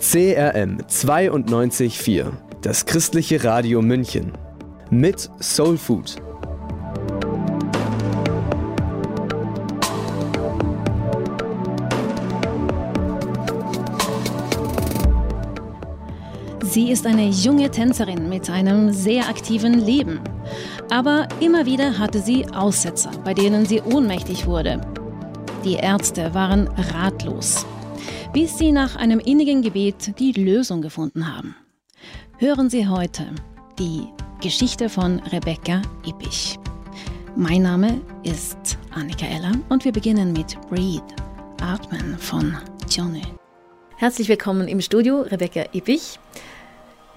CRM 92.4, das christliche Radio München. Mit Soul Food. Sie ist eine junge Tänzerin mit einem sehr aktiven Leben. Aber immer wieder hatte sie Aussetzer, bei denen sie ohnmächtig wurde. Die Ärzte waren ratlos, bis sie nach einem innigen Gebet die Lösung gefunden haben. Hören Sie heute die Geschichte von Rebecca Ippich. Mein Name ist Annika Eller und wir beginnen mit Breathe, Atmen von Johnny. Herzlich willkommen im Studio, Rebecca Ippich.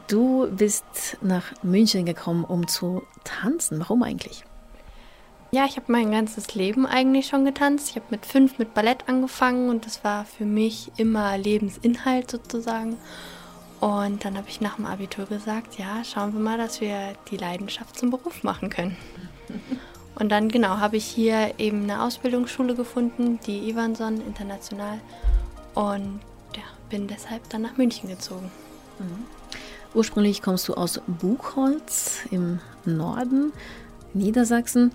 Du bist nach München gekommen, um zu tanzen. Warum eigentlich? Ja, ich habe mein ganzes Leben eigentlich schon getanzt. Ich habe mit fünf mit Ballett angefangen und das war für mich immer Lebensinhalt sozusagen. Und dann habe ich nach dem Abitur gesagt, ja, schauen wir mal, dass wir die Leidenschaft zum Beruf machen können. Und dann genau habe ich hier eben eine Ausbildungsschule gefunden, die Ivanson International und ja, bin deshalb dann nach München gezogen. Mhm. Ursprünglich kommst du aus Buchholz im Norden Niedersachsen.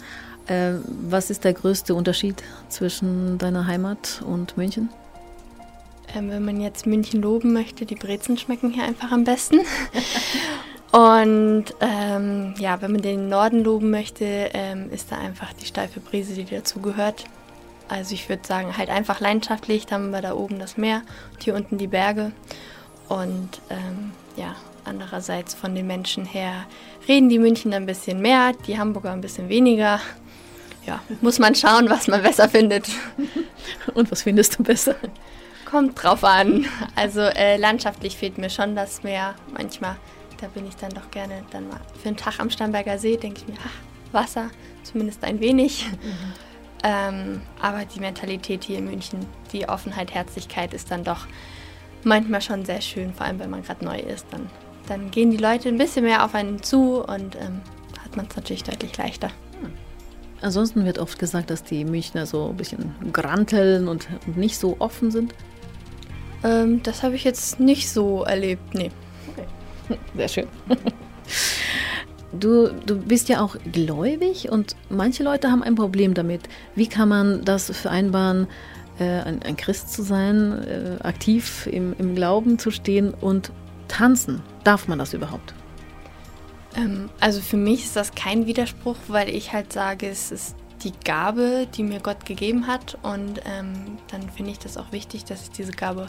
Äh, was ist der größte Unterschied zwischen deiner Heimat und München? Ähm, wenn man jetzt München loben möchte, die Brezen schmecken hier einfach am besten. und ähm, ja, wenn man den Norden loben möchte, ähm, ist da einfach die steife Brise, die dazugehört. Also ich würde sagen, halt einfach leidenschaftlich, da haben wir da oben das Meer und hier unten die Berge. Und ähm, ja, Andererseits von den Menschen her reden die München ein bisschen mehr, die Hamburger ein bisschen weniger. Ja, muss man schauen, was man besser findet. Und was findest du besser? Kommt drauf an. Also äh, landschaftlich fehlt mir schon das Meer manchmal. Da bin ich dann doch gerne dann mal für einen Tag am Starnberger See, denke ich mir, ach, Wasser, zumindest ein wenig. Mhm. Ähm, aber die Mentalität hier in München, die Offenheit, Herzlichkeit ist dann doch manchmal schon sehr schön, vor allem wenn man gerade neu ist. Dann dann gehen die Leute ein bisschen mehr auf einen zu und ähm, hat man es natürlich deutlich leichter. Ansonsten wird oft gesagt, dass die Münchner so ein bisschen granteln und nicht so offen sind. Ähm, das habe ich jetzt nicht so erlebt, nee. Okay. Sehr schön. Du, du bist ja auch gläubig und manche Leute haben ein Problem damit. Wie kann man das vereinbaren, äh, ein, ein, Christ zu sein, äh, aktiv im, im Glauben zu stehen und tanzen? Darf man das überhaupt? Ähm, also für mich ist das kein Widerspruch, weil ich halt sage, es ist die Gabe, die mir Gott gegeben hat. Und ähm, dann finde ich das auch wichtig, dass ich diese Gabe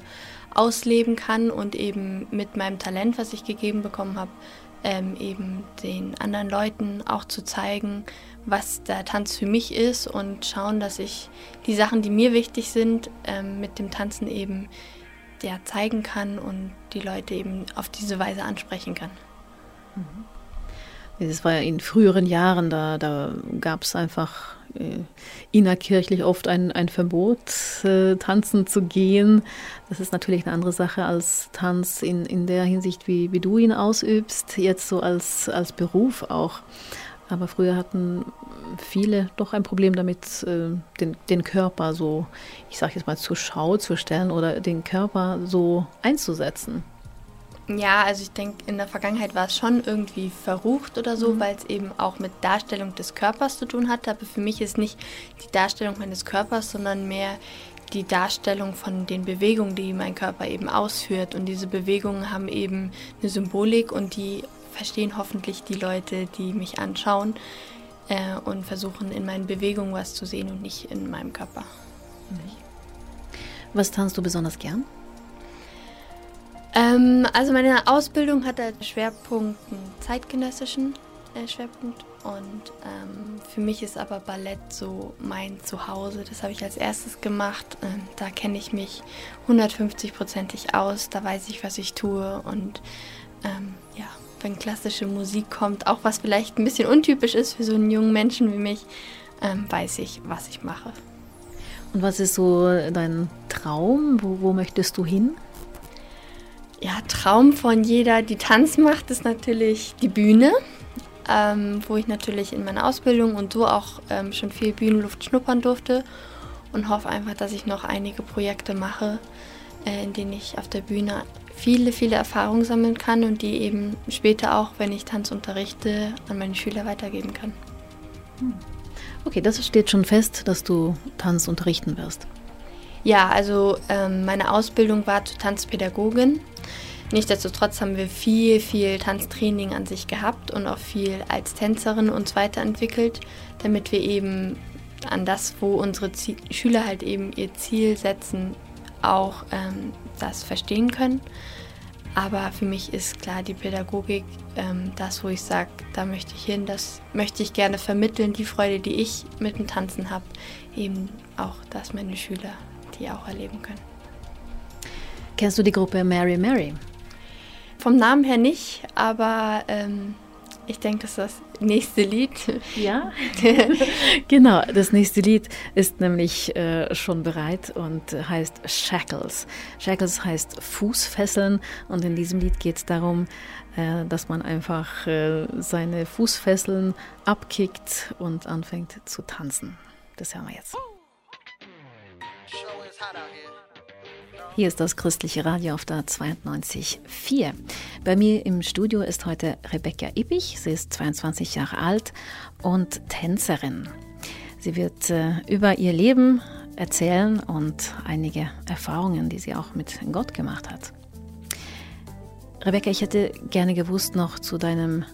ausleben kann und eben mit meinem Talent, was ich gegeben bekommen habe, ähm, eben den anderen Leuten auch zu zeigen, was der Tanz für mich ist und schauen, dass ich die Sachen, die mir wichtig sind, ähm, mit dem Tanzen eben ja, zeigen kann und die Leute eben auf diese Weise ansprechen kann. Mhm. war ja in früheren Jahren, da, da gab es einfach äh, innerkirchlich oft ein, ein Verbot, äh, tanzen zu gehen. Das ist natürlich eine andere Sache als Tanz in, in der Hinsicht, wie, wie du ihn ausübst, jetzt so als, als Beruf auch. Aber früher hatten viele doch ein Problem damit, äh, den, den Körper so, ich sage jetzt mal, zur Schau zu stellen oder den Körper so einzusetzen. Ja, also ich denke, in der Vergangenheit war es schon irgendwie verrucht oder so, mhm. weil es eben auch mit Darstellung des Körpers zu tun hat. Aber für mich ist nicht die Darstellung meines Körpers, sondern mehr die Darstellung von den Bewegungen, die mein Körper eben ausführt. Und diese Bewegungen haben eben eine Symbolik und die verstehen hoffentlich die Leute, die mich anschauen äh, und versuchen in meinen Bewegungen was zu sehen und nicht in meinem Körper. Was tanzt du besonders gern? Ähm, also meine Ausbildung hat einen Schwerpunkt, einen zeitgenössischen äh, Schwerpunkt und ähm, für mich ist aber Ballett so mein Zuhause. Das habe ich als erstes gemacht. Ähm, da kenne ich mich 150-prozentig aus. Da weiß ich, was ich tue und ähm, ja, wenn klassische Musik kommt, auch was vielleicht ein bisschen untypisch ist für so einen jungen Menschen wie mich, ähm, weiß ich, was ich mache. Und was ist so dein Traum? Wo, wo möchtest du hin? Ja, Traum von jeder, die Tanz macht, ist natürlich die Bühne, ähm, wo ich natürlich in meiner Ausbildung und so auch ähm, schon viel Bühnenluft schnuppern durfte und hoffe einfach, dass ich noch einige Projekte mache, äh, in denen ich auf der Bühne viele, viele Erfahrungen sammeln kann und die eben später auch, wenn ich Tanz unterrichte, an meine Schüler weitergeben kann. Hm. Okay, das steht schon fest, dass du Tanz unterrichten wirst. Ja, also ähm, meine Ausbildung war zur Tanzpädagogin. Nichtsdestotrotz haben wir viel, viel Tanztraining an sich gehabt und auch viel als Tänzerin uns weiterentwickelt, damit wir eben an das, wo unsere Ziel Schüler halt eben ihr Ziel setzen, auch ähm, das verstehen können. Aber für mich ist klar die Pädagogik ähm, das, wo ich sage, da möchte ich hin, das möchte ich gerne vermitteln, die Freude, die ich mit dem Tanzen habe, eben auch, dass meine Schüler die auch erleben können. Kennst du die Gruppe Mary Mary? Vom Namen her nicht, aber ähm, ich denke, das ist das nächste Lied. Ja, genau. Das nächste Lied ist nämlich äh, schon bereit und heißt Shackles. Shackles heißt Fußfesseln und in diesem Lied geht es darum, äh, dass man einfach äh, seine Fußfesseln abkickt und anfängt zu tanzen. Das hören wir jetzt. Hier ist das christliche Radio auf der 92.4. Bei mir im Studio ist heute Rebecca Ippich. Sie ist 22 Jahre alt und Tänzerin. Sie wird äh, über ihr Leben erzählen und einige Erfahrungen, die sie auch mit Gott gemacht hat. Rebecca, ich hätte gerne gewusst noch zu deinem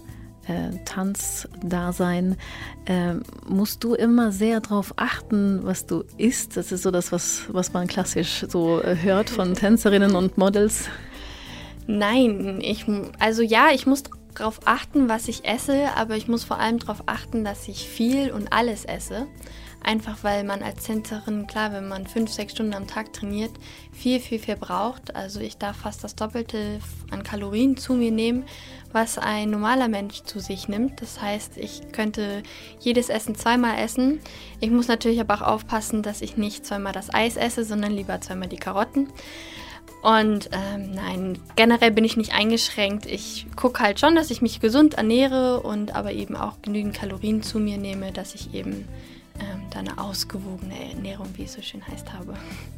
äh, Tanzdasein, äh, musst du immer sehr darauf achten, was du isst. Das ist so das, was, was man klassisch so äh, hört von Tänzerinnen und Models. Nein, ich, also ja, ich muss darauf achten, was ich esse, aber ich muss vor allem darauf achten, dass ich viel und alles esse. Einfach weil man als Tänzerin, klar, wenn man fünf, sechs Stunden am Tag trainiert, viel, viel, viel braucht. Also ich darf fast das Doppelte an Kalorien zu mir nehmen, was ein normaler Mensch zu sich nimmt. Das heißt, ich könnte jedes Essen zweimal essen. Ich muss natürlich aber auch aufpassen, dass ich nicht zweimal das Eis esse, sondern lieber zweimal die Karotten. Und ähm, nein, generell bin ich nicht eingeschränkt. Ich gucke halt schon, dass ich mich gesund ernähre und aber eben auch genügend Kalorien zu mir nehme, dass ich eben ähm, da eine ausgewogene Ernährung, wie es so schön heißt, habe.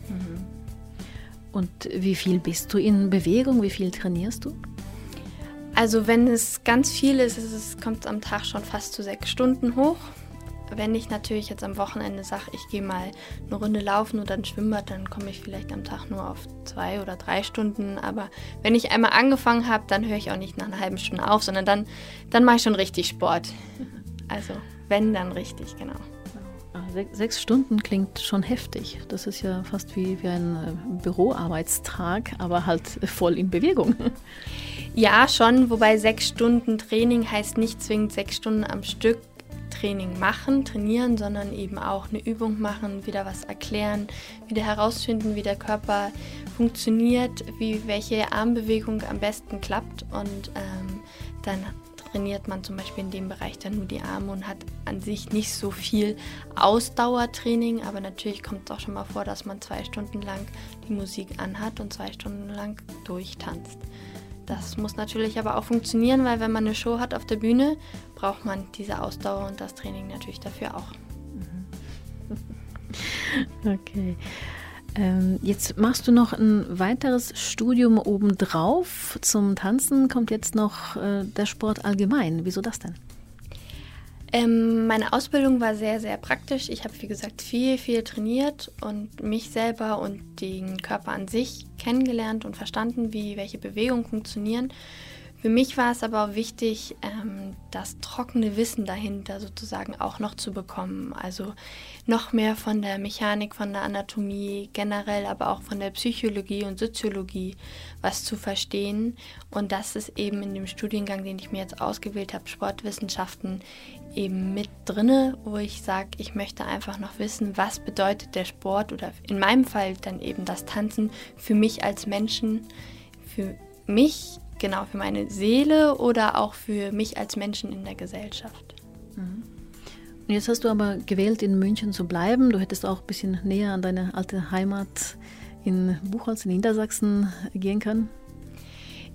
Mhm. Und wie viel bist du in Bewegung? Wie viel trainierst du? Also wenn es ganz viel ist, es kommt am Tag schon fast zu sechs Stunden hoch. Wenn ich natürlich jetzt am Wochenende sage, ich gehe mal eine Runde laufen oder ein Schwimmbad, dann komme ich vielleicht am Tag nur auf zwei oder drei Stunden. Aber wenn ich einmal angefangen habe, dann höre ich auch nicht nach einer halben Stunde auf, sondern dann, dann mache ich schon richtig Sport. Also wenn, dann richtig, genau. Ah, sechs Stunden klingt schon heftig. Das ist ja fast wie, wie ein äh, Büroarbeitstag, aber halt voll in Bewegung. Ja, schon, wobei sechs Stunden Training heißt nicht zwingend sechs Stunden am Stück Training machen, trainieren, sondern eben auch eine Übung machen, wieder was erklären, wieder herausfinden, wie der Körper funktioniert, wie welche Armbewegung am besten klappt und ähm, dann trainiert man zum Beispiel in dem Bereich dann nur die Arme und hat an sich nicht so viel Ausdauertraining, aber natürlich kommt es auch schon mal vor, dass man zwei Stunden lang die Musik anhat und zwei Stunden lang durchtanzt. Das muss natürlich aber auch funktionieren, weil wenn man eine Show hat auf der Bühne, braucht man diese Ausdauer und das Training natürlich dafür auch. Okay. Ähm, jetzt machst du noch ein weiteres Studium obendrauf. Zum Tanzen kommt jetzt noch äh, der Sport allgemein. Wieso das denn? Ähm, meine Ausbildung war sehr, sehr praktisch. Ich habe, wie gesagt, viel, viel trainiert und mich selber und den Körper an sich kennengelernt und verstanden, wie welche Bewegungen funktionieren. Für mich war es aber auch wichtig, ähm, das trockene Wissen dahinter sozusagen auch noch zu bekommen. Also noch mehr von der Mechanik, von der Anatomie generell, aber auch von der Psychologie und Soziologie was zu verstehen. Und das ist eben in dem Studiengang, den ich mir jetzt ausgewählt habe, Sportwissenschaften, eben mit drinne, wo ich sage, ich möchte einfach noch wissen, was bedeutet der Sport oder in meinem Fall dann eben das Tanzen für mich als Menschen, für mich genau für meine Seele oder auch für mich als Menschen in der Gesellschaft. Mhm. Und jetzt hast du aber gewählt, in München zu bleiben. Du hättest auch ein bisschen näher an deine alte Heimat in Buchholz in Niedersachsen gehen können.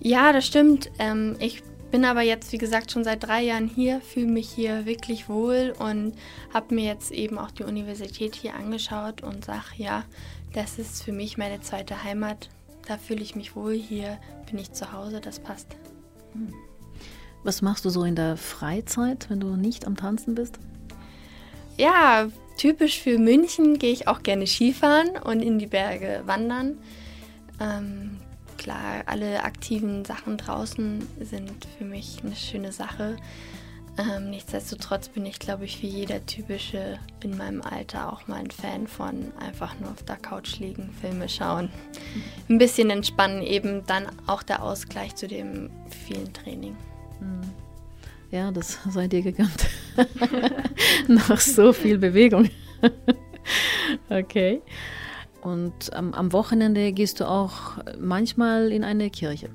Ja, das stimmt. Ähm, ich bin aber jetzt, wie gesagt, schon seit drei Jahren hier, fühle mich hier wirklich wohl und habe mir jetzt eben auch die Universität hier angeschaut und sage, ja, das ist für mich meine zweite Heimat da fühle ich mich wohl, hier bin ich zu Hause, das passt. Was machst du so in der Freizeit, wenn du nicht am Tanzen bist? Ja, typisch für München gehe ich auch gerne Skifahren und in die Berge wandern. Ähm, klar, alle aktiven Sachen draußen sind für mich eine schöne Sache. Ähm, nichtsdestotrotz bin ich, glaube ich, wie jeder typische in meinem Alter auch mal ein Fan von einfach nur auf der Couch liegen, Filme schauen, ein bisschen entspannen, eben dann auch der Ausgleich zu dem vielen Training. Hm. Ja, das sei dir gegönnt. Nach so viel Bewegung. okay. Und am, am Wochenende gehst du auch manchmal in eine Kirche.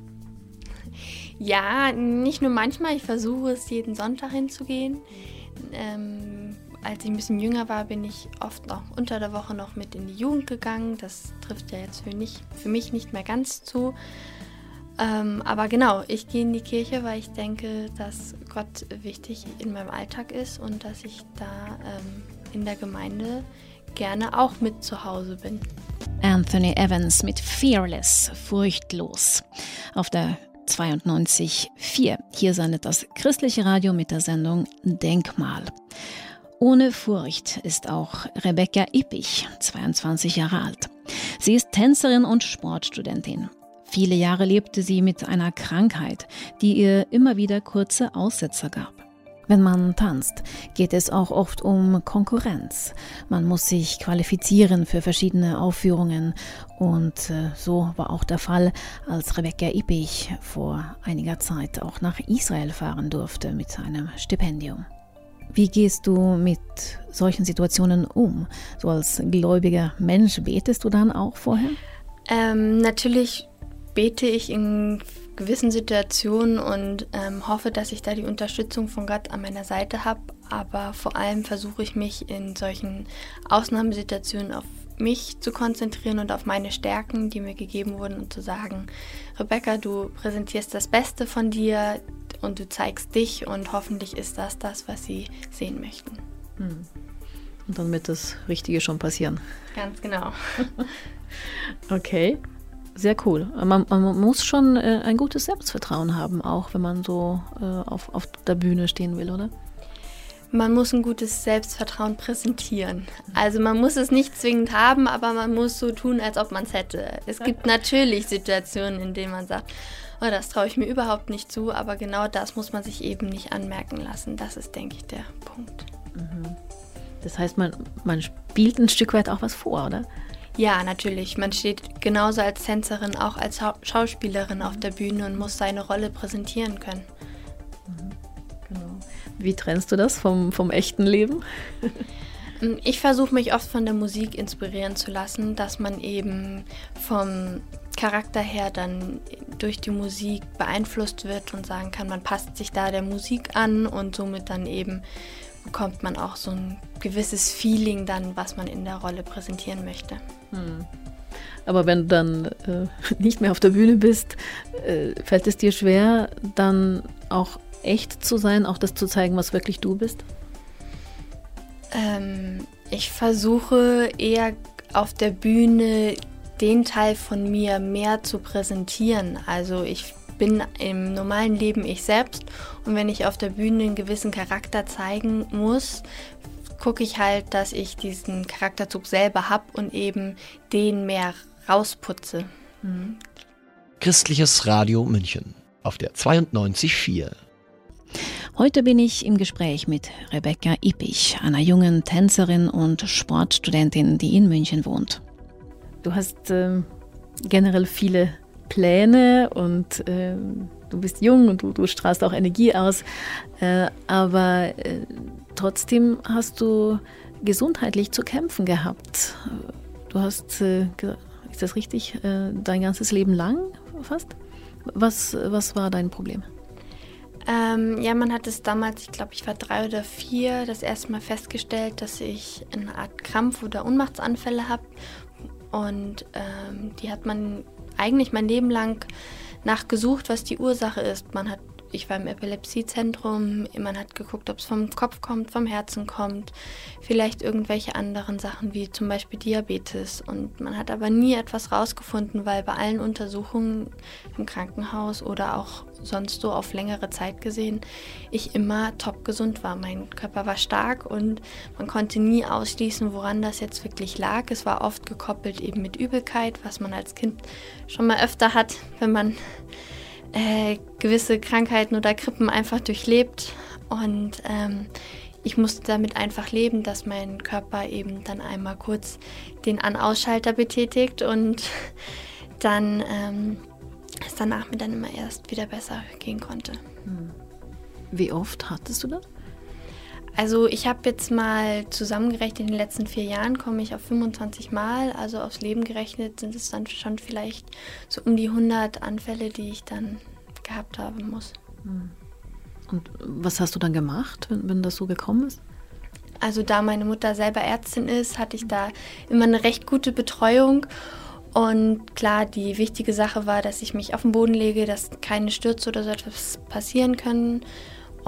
Ja, nicht nur manchmal, ich versuche es jeden Sonntag hinzugehen. Ähm, als ich ein bisschen jünger war, bin ich oft auch unter der Woche noch mit in die Jugend gegangen. Das trifft ja jetzt für, nicht, für mich nicht mehr ganz zu. Ähm, aber genau, ich gehe in die Kirche, weil ich denke, dass Gott wichtig in meinem Alltag ist und dass ich da ähm, in der Gemeinde gerne auch mit zu Hause bin. Anthony Evans mit Fearless, furchtlos. Auf der 92.4. Hier sendet das christliche Radio mit der Sendung Denkmal. Ohne Furcht ist auch Rebecca Ippich, 22 Jahre alt. Sie ist Tänzerin und Sportstudentin. Viele Jahre lebte sie mit einer Krankheit, die ihr immer wieder kurze Aussetzer gab. Wenn man tanzt, geht es auch oft um Konkurrenz. Man muss sich qualifizieren für verschiedene Aufführungen und äh, so war auch der Fall, als Rebecca Ippich vor einiger Zeit auch nach Israel fahren durfte mit einem Stipendium. Wie gehst du mit solchen Situationen um? So als gläubiger Mensch betest du dann auch vorher? Ähm, natürlich bete ich in gewissen Situationen und ähm, hoffe, dass ich da die Unterstützung von Gott an meiner Seite habe. Aber vor allem versuche ich mich in solchen Ausnahmesituationen auf mich zu konzentrieren und auf meine Stärken, die mir gegeben wurden und zu sagen, Rebecca, du präsentierst das Beste von dir und du zeigst dich und hoffentlich ist das das, was sie sehen möchten. Hm. Und dann wird das Richtige schon passieren. Ganz genau. okay. Sehr cool. Man, man muss schon äh, ein gutes Selbstvertrauen haben, auch wenn man so äh, auf, auf der Bühne stehen will, oder? Man muss ein gutes Selbstvertrauen präsentieren. Also man muss es nicht zwingend haben, aber man muss so tun, als ob man es hätte. Es gibt natürlich Situationen, in denen man sagt, oh, das traue ich mir überhaupt nicht zu, aber genau das muss man sich eben nicht anmerken lassen. Das ist, denke ich, der Punkt. Mhm. Das heißt, man, man spielt ein Stück weit auch was vor, oder? Ja, natürlich. Man steht genauso als Tänzerin, auch als Schauspielerin auf der Bühne und muss seine Rolle präsentieren können. Mhm, genau. Wie trennst du das vom, vom echten Leben? ich versuche mich oft von der Musik inspirieren zu lassen, dass man eben vom Charakter her dann durch die Musik beeinflusst wird und sagen kann, man passt sich da der Musik an und somit dann eben bekommt man auch so ein gewisses Feeling dann, was man in der Rolle präsentieren möchte. Hm. Aber wenn du dann äh, nicht mehr auf der Bühne bist, äh, fällt es dir schwer, dann auch echt zu sein, auch das zu zeigen, was wirklich du bist? Ähm, ich versuche eher auf der Bühne den Teil von mir mehr zu präsentieren. Also ich bin im normalen Leben ich selbst und wenn ich auf der Bühne einen gewissen Charakter zeigen muss, gucke ich halt, dass ich diesen Charakterzug selber habe und eben den mehr rausputze. Mhm. Christliches Radio München auf der 92.4. Heute bin ich im Gespräch mit Rebecca Ippich, einer jungen Tänzerin und Sportstudentin, die in München wohnt. Du hast äh, generell viele Pläne und äh, du bist jung und du, du strahlst auch Energie aus. Äh, aber äh, trotzdem hast du gesundheitlich zu kämpfen gehabt. Du hast, äh, ist das richtig, äh, dein ganzes Leben lang fast? Was, was war dein Problem? Ähm, ja, man hat es damals, ich glaube, ich war drei oder vier, das erste Mal festgestellt, dass ich eine Art Krampf- oder Ohnmachtsanfälle habe. Und ähm, die hat man eigentlich mein Leben lang nachgesucht, was die Ursache ist. Man hat ich war im Epilepsiezentrum, man hat geguckt, ob es vom Kopf kommt, vom Herzen kommt, vielleicht irgendwelche anderen Sachen wie zum Beispiel Diabetes. Und man hat aber nie etwas rausgefunden, weil bei allen Untersuchungen im Krankenhaus oder auch sonst so auf längere Zeit gesehen, ich immer top gesund war. Mein Körper war stark und man konnte nie ausschließen, woran das jetzt wirklich lag. Es war oft gekoppelt eben mit Übelkeit, was man als Kind schon mal öfter hat, wenn man äh, gewisse Krankheiten oder Krippen einfach durchlebt. Und ähm, ich musste damit einfach leben, dass mein Körper eben dann einmal kurz den An-Ausschalter betätigt und dann ähm, es danach mir dann immer erst wieder besser gehen konnte. Hm. Wie oft hattest du das? Also ich habe jetzt mal zusammengerechnet, in den letzten vier Jahren komme ich auf 25 Mal. Also aufs Leben gerechnet sind es dann schon vielleicht so um die 100 Anfälle, die ich dann gehabt haben muss. Hm. Und was hast du dann gemacht, wenn, wenn das so gekommen ist? Also da meine Mutter selber Ärztin ist, hatte ich da immer eine recht gute Betreuung. Und klar, die wichtige Sache war, dass ich mich auf den Boden lege, dass keine Stürze oder so etwas passieren können.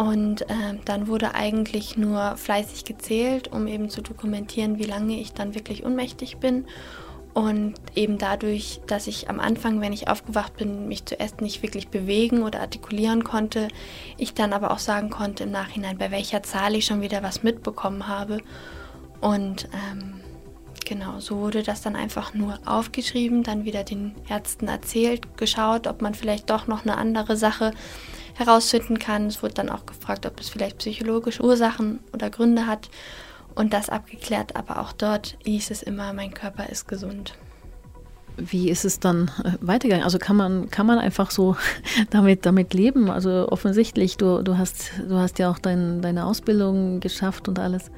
Und äh, dann wurde eigentlich nur fleißig gezählt, um eben zu dokumentieren, wie lange ich dann wirklich unmächtig bin. Und eben dadurch, dass ich am Anfang, wenn ich aufgewacht bin, mich zuerst nicht wirklich bewegen oder artikulieren konnte, ich dann aber auch sagen konnte im Nachhinein, bei welcher Zahl ich schon wieder was mitbekommen habe. Und ähm, genau, so wurde das dann einfach nur aufgeschrieben, dann wieder den Ärzten erzählt, geschaut, ob man vielleicht doch noch eine andere Sache herausfinden kann. Es wurde dann auch gefragt, ob es vielleicht psychologische Ursachen oder Gründe hat und das abgeklärt. Aber auch dort hieß es immer, mein Körper ist gesund. Wie ist es dann äh, weitergegangen? Also kann man, kann man einfach so damit, damit leben? Also offensichtlich, du, du, hast, du hast ja auch dein, deine Ausbildung geschafft und alles.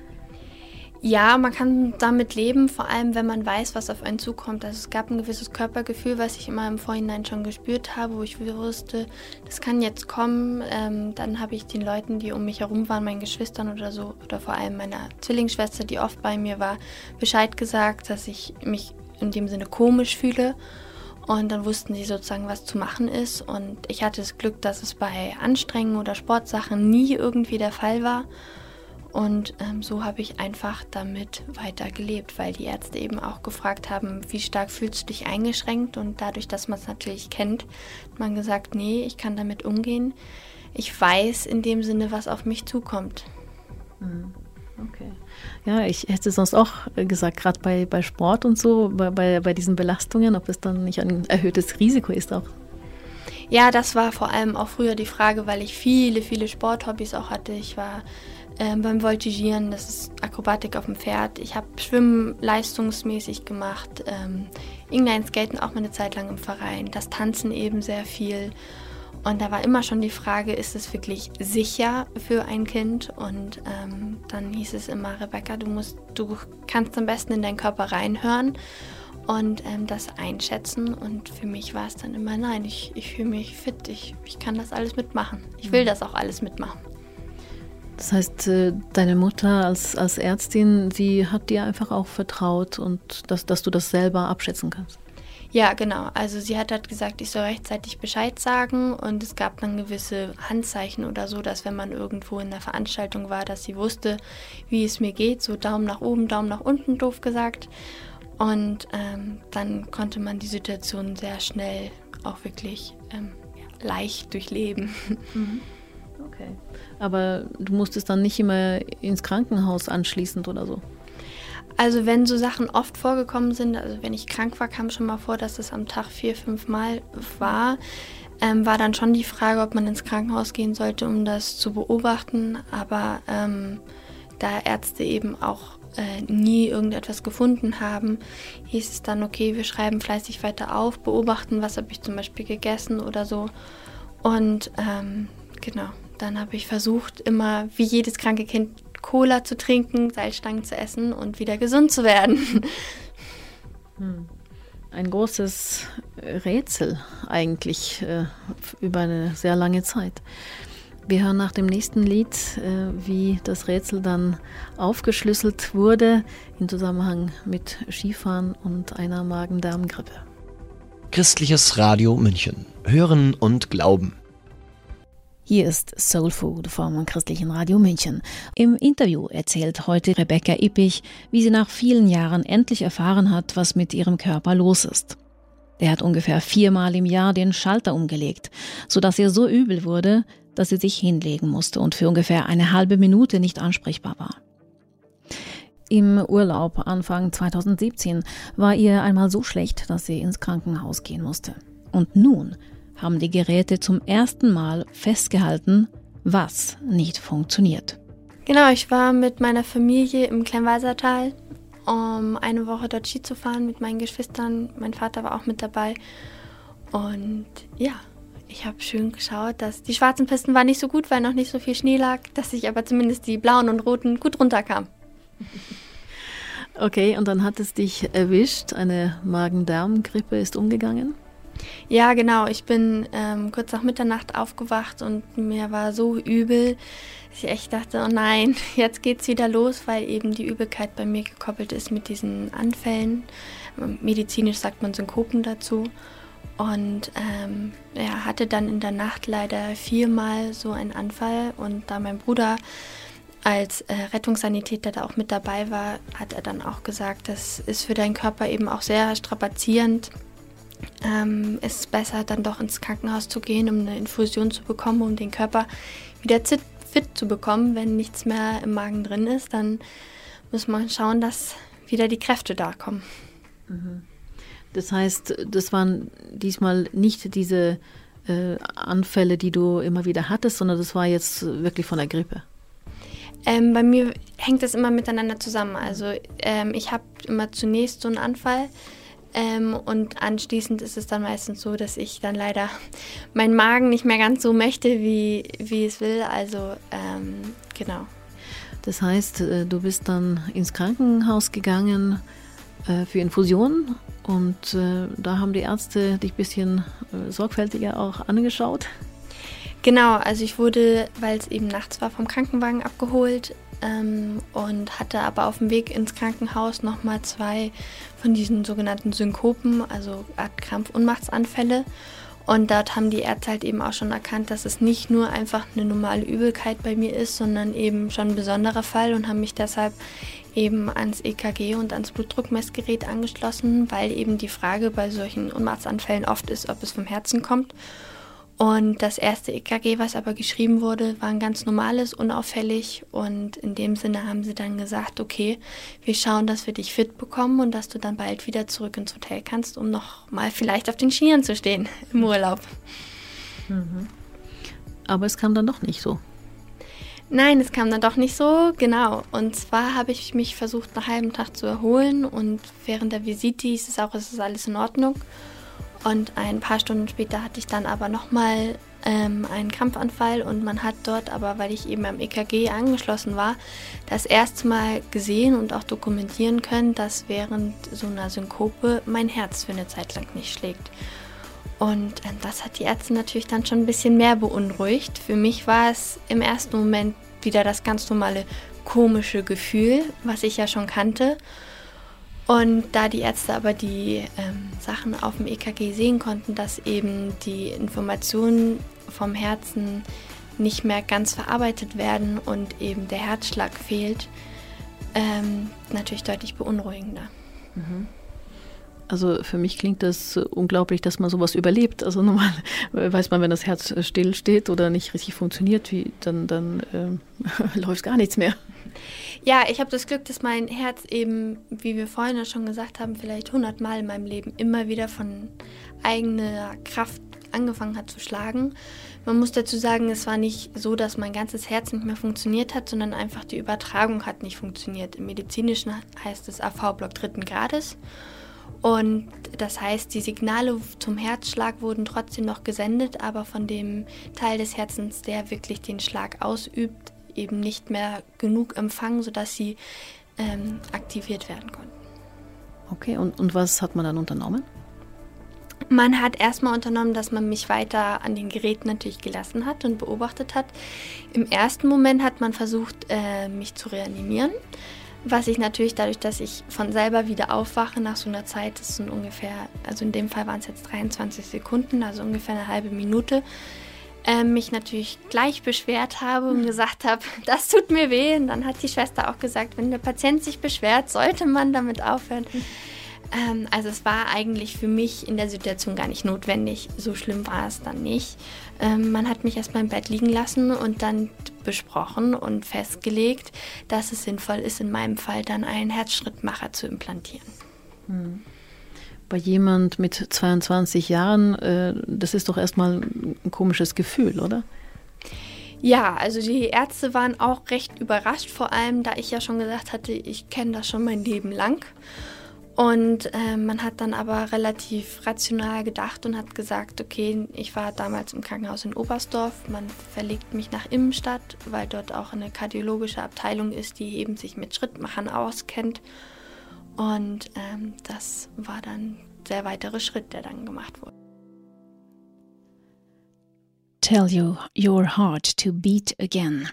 Ja, man kann damit leben, vor allem wenn man weiß, was auf einen zukommt. Also es gab ein gewisses Körpergefühl, was ich immer im Vorhinein schon gespürt habe, wo ich wusste, das kann jetzt kommen. Ähm, dann habe ich den Leuten, die um mich herum waren, meinen Geschwistern oder so, oder vor allem meiner Zwillingsschwester, die oft bei mir war, Bescheid gesagt, dass ich mich in dem Sinne komisch fühle. Und dann wussten sie sozusagen, was zu machen ist. Und ich hatte das Glück, dass es bei Anstrengungen oder Sportsachen nie irgendwie der Fall war. Und ähm, so habe ich einfach damit weiter gelebt, weil die Ärzte eben auch gefragt haben, wie stark fühlst du dich eingeschränkt? Und dadurch, dass man es natürlich kennt, hat man gesagt, nee, ich kann damit umgehen. Ich weiß in dem Sinne, was auf mich zukommt. Hm, okay. Ja, ich hätte sonst auch gesagt, gerade bei, bei Sport und so, bei, bei, bei diesen Belastungen, ob es dann nicht ein erhöhtes Risiko ist auch. Ja, das war vor allem auch früher die Frage, weil ich viele, viele Sporthobbys auch hatte. Ich war ähm, beim Voltigieren, das ist Akrobatik auf dem Pferd. Ich habe Schwimmen leistungsmäßig gemacht, ähm, Inline-Skaten auch mal eine Zeit lang im Verein, das Tanzen eben sehr viel. Und da war immer schon die Frage, ist es wirklich sicher für ein Kind? Und ähm, dann hieß es immer, Rebecca, du musst, du kannst am besten in deinen Körper reinhören und ähm, das einschätzen. Und für mich war es dann immer, nein, ich, ich fühle mich fit, ich, ich kann das alles mitmachen. Ich will mhm. das auch alles mitmachen. Das heißt, äh, deine Mutter als, als Ärztin, sie hat dir einfach auch vertraut und dass, dass du das selber abschätzen kannst. Ja, genau. Also sie hat halt gesagt, ich soll rechtzeitig Bescheid sagen und es gab dann gewisse Handzeichen oder so, dass wenn man irgendwo in der Veranstaltung war, dass sie wusste, wie es mir geht, so Daumen nach oben, Daumen nach unten, doof gesagt. Und ähm, dann konnte man die Situation sehr schnell auch wirklich ähm, leicht durchleben. Mhm. Okay. Aber du musstest dann nicht immer ins Krankenhaus anschließend oder so? Also wenn so Sachen oft vorgekommen sind, also wenn ich krank war, kam schon mal vor, dass es am Tag vier, fünf Mal war, ähm, war dann schon die Frage, ob man ins Krankenhaus gehen sollte, um das zu beobachten. Aber ähm, da Ärzte eben auch äh, nie irgendetwas gefunden haben, hieß es dann, okay, wir schreiben fleißig weiter auf, beobachten, was habe ich zum Beispiel gegessen oder so. Und ähm, genau dann habe ich versucht, immer wie jedes kranke Kind Cola zu trinken, Salzstangen zu essen und wieder gesund zu werden. Hm. Ein großes Rätsel eigentlich äh, über eine sehr lange Zeit. Wir hören nach dem nächsten Lied, äh, wie das Rätsel dann aufgeschlüsselt wurde in Zusammenhang mit Skifahren und einer Magen-Darm-Grippe. Christliches Radio München. Hören und Glauben. Hier ist Soul Food vom Christlichen Radio München. Im Interview erzählt heute Rebecca Ippich, wie sie nach vielen Jahren endlich erfahren hat, was mit ihrem Körper los ist. Er hat ungefähr viermal im Jahr den Schalter umgelegt, sodass ihr so übel wurde, dass sie sich hinlegen musste und für ungefähr eine halbe Minute nicht ansprechbar war. Im Urlaub Anfang 2017 war ihr einmal so schlecht, dass sie ins Krankenhaus gehen musste. Und nun haben die Geräte zum ersten Mal festgehalten, was nicht funktioniert. Genau, ich war mit meiner Familie im Kleinwalsertal, um eine Woche dort Ski zu fahren mit meinen Geschwistern. Mein Vater war auch mit dabei. Und ja, ich habe schön geschaut, dass die schwarzen Pisten waren nicht so gut, weil noch nicht so viel Schnee lag, dass ich aber zumindest die blauen und roten gut runterkam. Okay, und dann hat es dich erwischt. Eine Magen-Darm-Grippe ist umgegangen? Ja, genau. Ich bin ähm, kurz nach Mitternacht aufgewacht und mir war so übel, dass ich echt dachte, oh nein, jetzt geht's wieder los, weil eben die Übelkeit bei mir gekoppelt ist mit diesen Anfällen. Medizinisch sagt man Synkopen dazu. Und ähm, er hatte dann in der Nacht leider viermal so einen Anfall. Und da mein Bruder als äh, Rettungssanitäter da auch mit dabei war, hat er dann auch gesagt, das ist für deinen Körper eben auch sehr strapazierend ähm, ist es besser, dann doch ins Krankenhaus zu gehen, um eine Infusion zu bekommen, um den Körper wieder fit zu bekommen. Wenn nichts mehr im Magen drin ist, dann muss man schauen, dass wieder die Kräfte da kommen. Mhm. Das heißt, das waren diesmal nicht diese äh, Anfälle, die du immer wieder hattest, sondern das war jetzt wirklich von der Grippe. Ähm, bei mir hängt das immer miteinander zusammen. Also ähm, ich habe immer zunächst so einen Anfall, ähm, und anschließend ist es dann meistens so, dass ich dann leider meinen Magen nicht mehr ganz so möchte, wie, wie es will. Also ähm, genau. Das heißt, äh, du bist dann ins Krankenhaus gegangen äh, für Infusionen und äh, da haben die Ärzte dich ein bisschen sorgfältiger auch angeschaut. Genau, also ich wurde, weil es eben nachts war, vom Krankenwagen abgeholt ähm, und hatte aber auf dem Weg ins Krankenhaus nochmal zwei von diesen sogenannten Synkopen, also Art Krampf-Unmachtsanfälle. Und dort haben die Ärzte halt eben auch schon erkannt, dass es nicht nur einfach eine normale Übelkeit bei mir ist, sondern eben schon ein besonderer Fall und haben mich deshalb eben ans EKG und ans Blutdruckmessgerät angeschlossen, weil eben die Frage bei solchen Unmachtsanfällen oft ist, ob es vom Herzen kommt und das erste EKG, was aber geschrieben wurde, war ein ganz normales, unauffällig. Und in dem Sinne haben sie dann gesagt, okay, wir schauen, dass wir dich fit bekommen und dass du dann bald wieder zurück ins Hotel kannst, um noch mal vielleicht auf den Skiern zu stehen im Urlaub. Mhm. Aber es kam dann doch nicht so. Nein, es kam dann doch nicht so, genau. Und zwar habe ich mich versucht, einen halben Tag zu erholen und während der Visite hieß es auch, es ist alles in Ordnung. Und ein paar Stunden später hatte ich dann aber nochmal ähm, einen Krampfanfall und man hat dort aber, weil ich eben am EKG angeschlossen war, das erste Mal gesehen und auch dokumentieren können, dass während so einer Synkope mein Herz für eine Zeit lang nicht schlägt. Und äh, das hat die Ärzte natürlich dann schon ein bisschen mehr beunruhigt. Für mich war es im ersten Moment wieder das ganz normale komische Gefühl, was ich ja schon kannte. Und da die Ärzte aber die ähm, Sachen auf dem EKG sehen konnten, dass eben die Informationen vom Herzen nicht mehr ganz verarbeitet werden und eben der Herzschlag fehlt, ähm, natürlich deutlich beunruhigender. Mhm. Also für mich klingt das unglaublich, dass man sowas überlebt. Also normal weiß man, wenn das Herz still steht oder nicht richtig funktioniert, wie, dann, dann äh, läuft gar nichts mehr. Ja, ich habe das Glück, dass mein Herz eben, wie wir vorhin schon gesagt haben, vielleicht hundertmal in meinem Leben immer wieder von eigener Kraft angefangen hat zu schlagen. Man muss dazu sagen, es war nicht so, dass mein ganzes Herz nicht mehr funktioniert hat, sondern einfach die Übertragung hat nicht funktioniert. Im Medizinischen heißt es AV-Block dritten Grades. Und das heißt, die Signale zum Herzschlag wurden trotzdem noch gesendet, aber von dem Teil des Herzens, der wirklich den Schlag ausübt, eben nicht mehr genug Empfang, sodass sie ähm, aktiviert werden konnten. Okay, und, und was hat man dann unternommen? Man hat erstmal unternommen, dass man mich weiter an den Geräten natürlich gelassen hat und beobachtet hat. Im ersten Moment hat man versucht, äh, mich zu reanimieren. Was ich natürlich dadurch, dass ich von selber wieder aufwache nach so einer Zeit, das sind ungefähr, also in dem Fall waren es jetzt 23 Sekunden, also ungefähr eine halbe Minute, äh, mich natürlich gleich beschwert habe und gesagt habe, das tut mir weh. Und dann hat die Schwester auch gesagt, wenn der Patient sich beschwert, sollte man damit aufhören. Ähm, also es war eigentlich für mich in der Situation gar nicht notwendig. So schlimm war es dann nicht. Ähm, man hat mich erstmal im Bett liegen lassen und dann besprochen und festgelegt, dass es sinnvoll ist, in meinem Fall dann einen Herzschrittmacher zu implantieren. Hm. Bei jemand mit 22 Jahren, äh, das ist doch erstmal ein komisches Gefühl, oder? Ja, also die Ärzte waren auch recht überrascht, vor allem da ich ja schon gesagt hatte, ich kenne das schon mein Leben lang. Und äh, man hat dann aber relativ rational gedacht und hat gesagt, okay, ich war damals im Krankenhaus in Oberstdorf, man verlegt mich nach Immenstadt, weil dort auch eine kardiologische Abteilung ist, die eben sich mit Schrittmachern auskennt. Und ähm, das war dann der weitere Schritt, der dann gemacht wurde. Tell you your heart to beat again.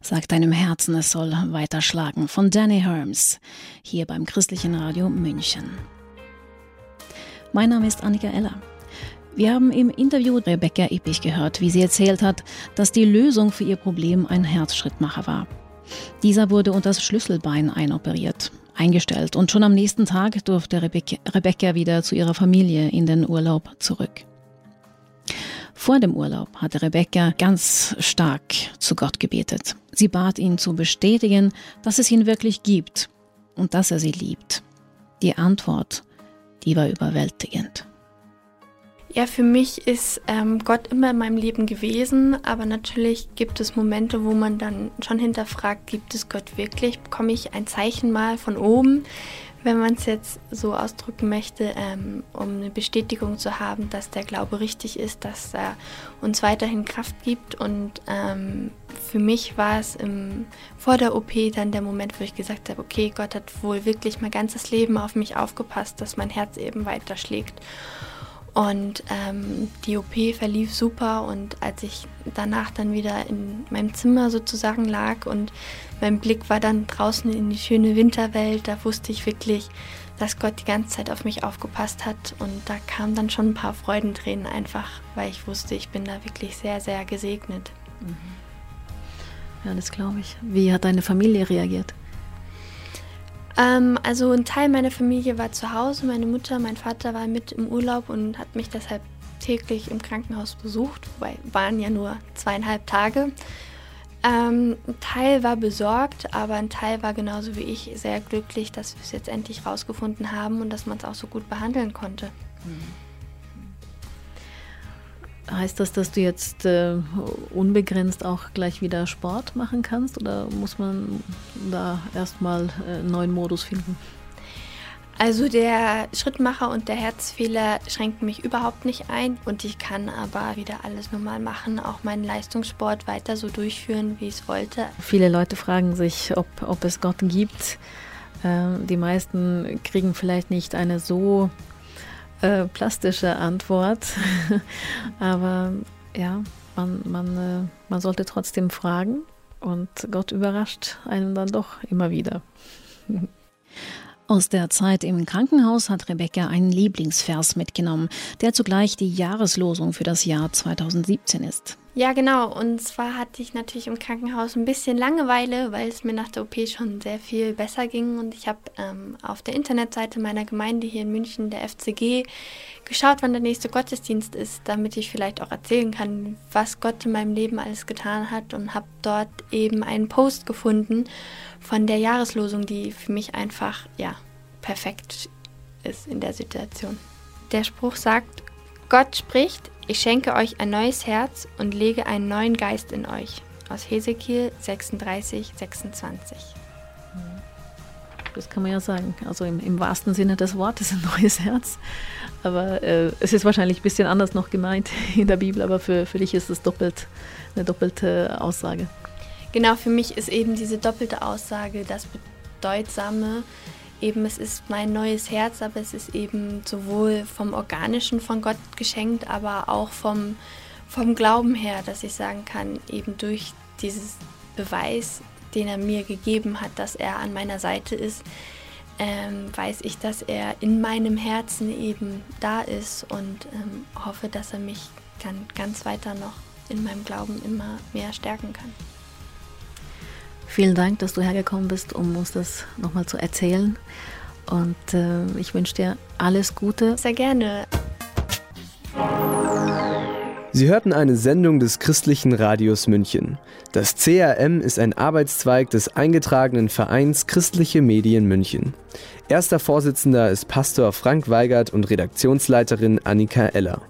Sag deinem Herzen, es soll weiterschlagen. Von Danny Herms, hier beim Christlichen Radio München. Mein Name ist Annika Eller. Wir haben im Interview Rebecca Ippich gehört, wie sie erzählt hat, dass die Lösung für ihr Problem ein Herzschrittmacher war. Dieser wurde unter das Schlüsselbein einoperiert, eingestellt und schon am nächsten Tag durfte Rebecca wieder zu ihrer Familie in den Urlaub zurück. Vor dem Urlaub hatte Rebecca ganz stark zu Gott gebetet. Sie bat ihn zu bestätigen, dass es ihn wirklich gibt und dass er sie liebt. Die Antwort, die war überwältigend. Ja, für mich ist ähm, Gott immer in meinem Leben gewesen, aber natürlich gibt es Momente, wo man dann schon hinterfragt, gibt es Gott wirklich? Bekomme ich ein Zeichen mal von oben? wenn man es jetzt so ausdrücken möchte, ähm, um eine Bestätigung zu haben, dass der Glaube richtig ist, dass er uns weiterhin Kraft gibt. Und ähm, für mich war es im, vor der OP dann der Moment, wo ich gesagt habe, okay, Gott hat wohl wirklich mein ganzes Leben auf mich aufgepasst, dass mein Herz eben weiter schlägt. Und ähm, die OP verlief super und als ich danach dann wieder in meinem Zimmer sozusagen lag und mein Blick war dann draußen in die schöne Winterwelt, da wusste ich wirklich, dass Gott die ganze Zeit auf mich aufgepasst hat und da kamen dann schon ein paar Freudentränen einfach, weil ich wusste, ich bin da wirklich sehr, sehr gesegnet. Mhm. Ja, das glaube ich. Wie hat deine Familie reagiert? Ähm, also ein Teil meiner Familie war zu Hause, meine Mutter, mein Vater war mit im Urlaub und hat mich deshalb täglich im Krankenhaus besucht, wobei waren ja nur zweieinhalb Tage. Ähm, ein Teil war besorgt, aber ein Teil war genauso wie ich sehr glücklich, dass wir es jetzt endlich rausgefunden haben und dass man es auch so gut behandeln konnte. Mhm. Heißt das, dass du jetzt äh, unbegrenzt auch gleich wieder Sport machen kannst oder muss man da erstmal äh, einen neuen Modus finden? Also der Schrittmacher und der Herzfehler schränken mich überhaupt nicht ein und ich kann aber wieder alles normal machen, auch meinen Leistungssport weiter so durchführen, wie ich es wollte. Viele Leute fragen sich, ob, ob es Gott gibt. Äh, die meisten kriegen vielleicht nicht eine so äh, plastische Antwort. Aber ja, man, man, äh, man sollte trotzdem fragen und Gott überrascht einen dann doch immer wieder. Aus der Zeit im Krankenhaus hat Rebecca einen Lieblingsvers mitgenommen, der zugleich die Jahreslosung für das Jahr 2017 ist. Ja, genau. Und zwar hatte ich natürlich im Krankenhaus ein bisschen Langeweile, weil es mir nach der OP schon sehr viel besser ging. Und ich habe ähm, auf der Internetseite meiner Gemeinde hier in München, der FCG, geschaut, wann der nächste Gottesdienst ist, damit ich vielleicht auch erzählen kann, was Gott in meinem Leben alles getan hat. Und habe dort eben einen Post gefunden von der Jahreslosung, die für mich einfach, ja, perfekt ist in der Situation. Der Spruch sagt, Gott spricht, ich schenke euch ein neues Herz und lege einen neuen Geist in euch. Aus Hesekiel 36, 26. Das kann man ja sagen. Also im, im wahrsten Sinne des Wortes ein neues Herz. Aber äh, es ist wahrscheinlich ein bisschen anders noch gemeint in der Bibel, aber für, für dich ist es doppelt, eine doppelte Aussage. Genau, für mich ist eben diese doppelte Aussage das Bedeutsame, eben es ist mein neues Herz, aber es ist eben sowohl vom Organischen von Gott geschenkt, aber auch vom, vom Glauben her, dass ich sagen kann, eben durch dieses Beweis, den er mir gegeben hat, dass er an meiner Seite ist, ähm, weiß ich, dass er in meinem Herzen eben da ist und ähm, hoffe, dass er mich dann ganz weiter noch in meinem Glauben immer mehr stärken kann. Vielen Dank, dass du hergekommen bist, um uns das nochmal zu erzählen. Und äh, ich wünsche dir alles Gute. Sehr gerne. Sie hörten eine Sendung des Christlichen Radios München. Das CRM ist ein Arbeitszweig des eingetragenen Vereins Christliche Medien München. Erster Vorsitzender ist Pastor Frank Weigert und Redaktionsleiterin Annika Eller.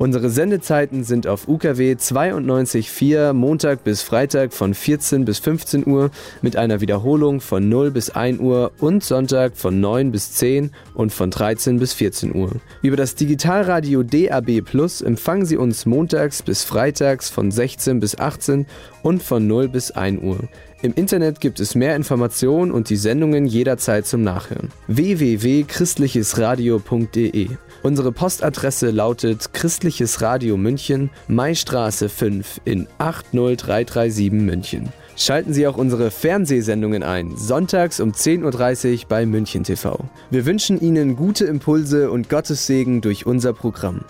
Unsere Sendezeiten sind auf UKW 92.4 Montag bis Freitag von 14 bis 15 Uhr mit einer Wiederholung von 0 bis 1 Uhr und Sonntag von 9 bis 10 und von 13 bis 14 Uhr. Über das Digitalradio DAB Plus empfangen Sie uns montags bis freitags von 16 bis 18 und von 0 bis 1 Uhr. Im Internet gibt es mehr Informationen und die Sendungen jederzeit zum Nachhören. www.christlichesradio.de Unsere Postadresse lautet Christliches Radio München, Maistraße 5 in 80337 München. Schalten Sie auch unsere Fernsehsendungen ein, sonntags um 10.30 Uhr bei München TV. Wir wünschen Ihnen gute Impulse und Gottes Segen durch unser Programm.